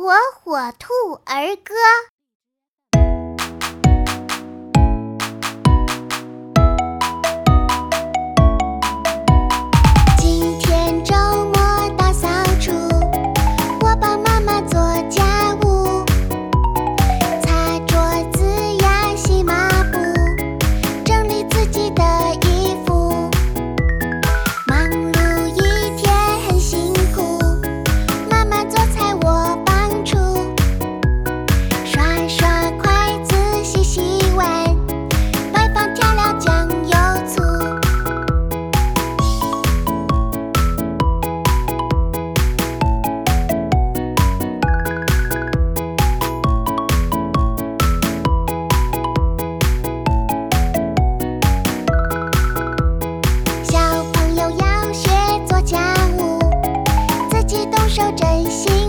火火兔儿歌。守珍惜。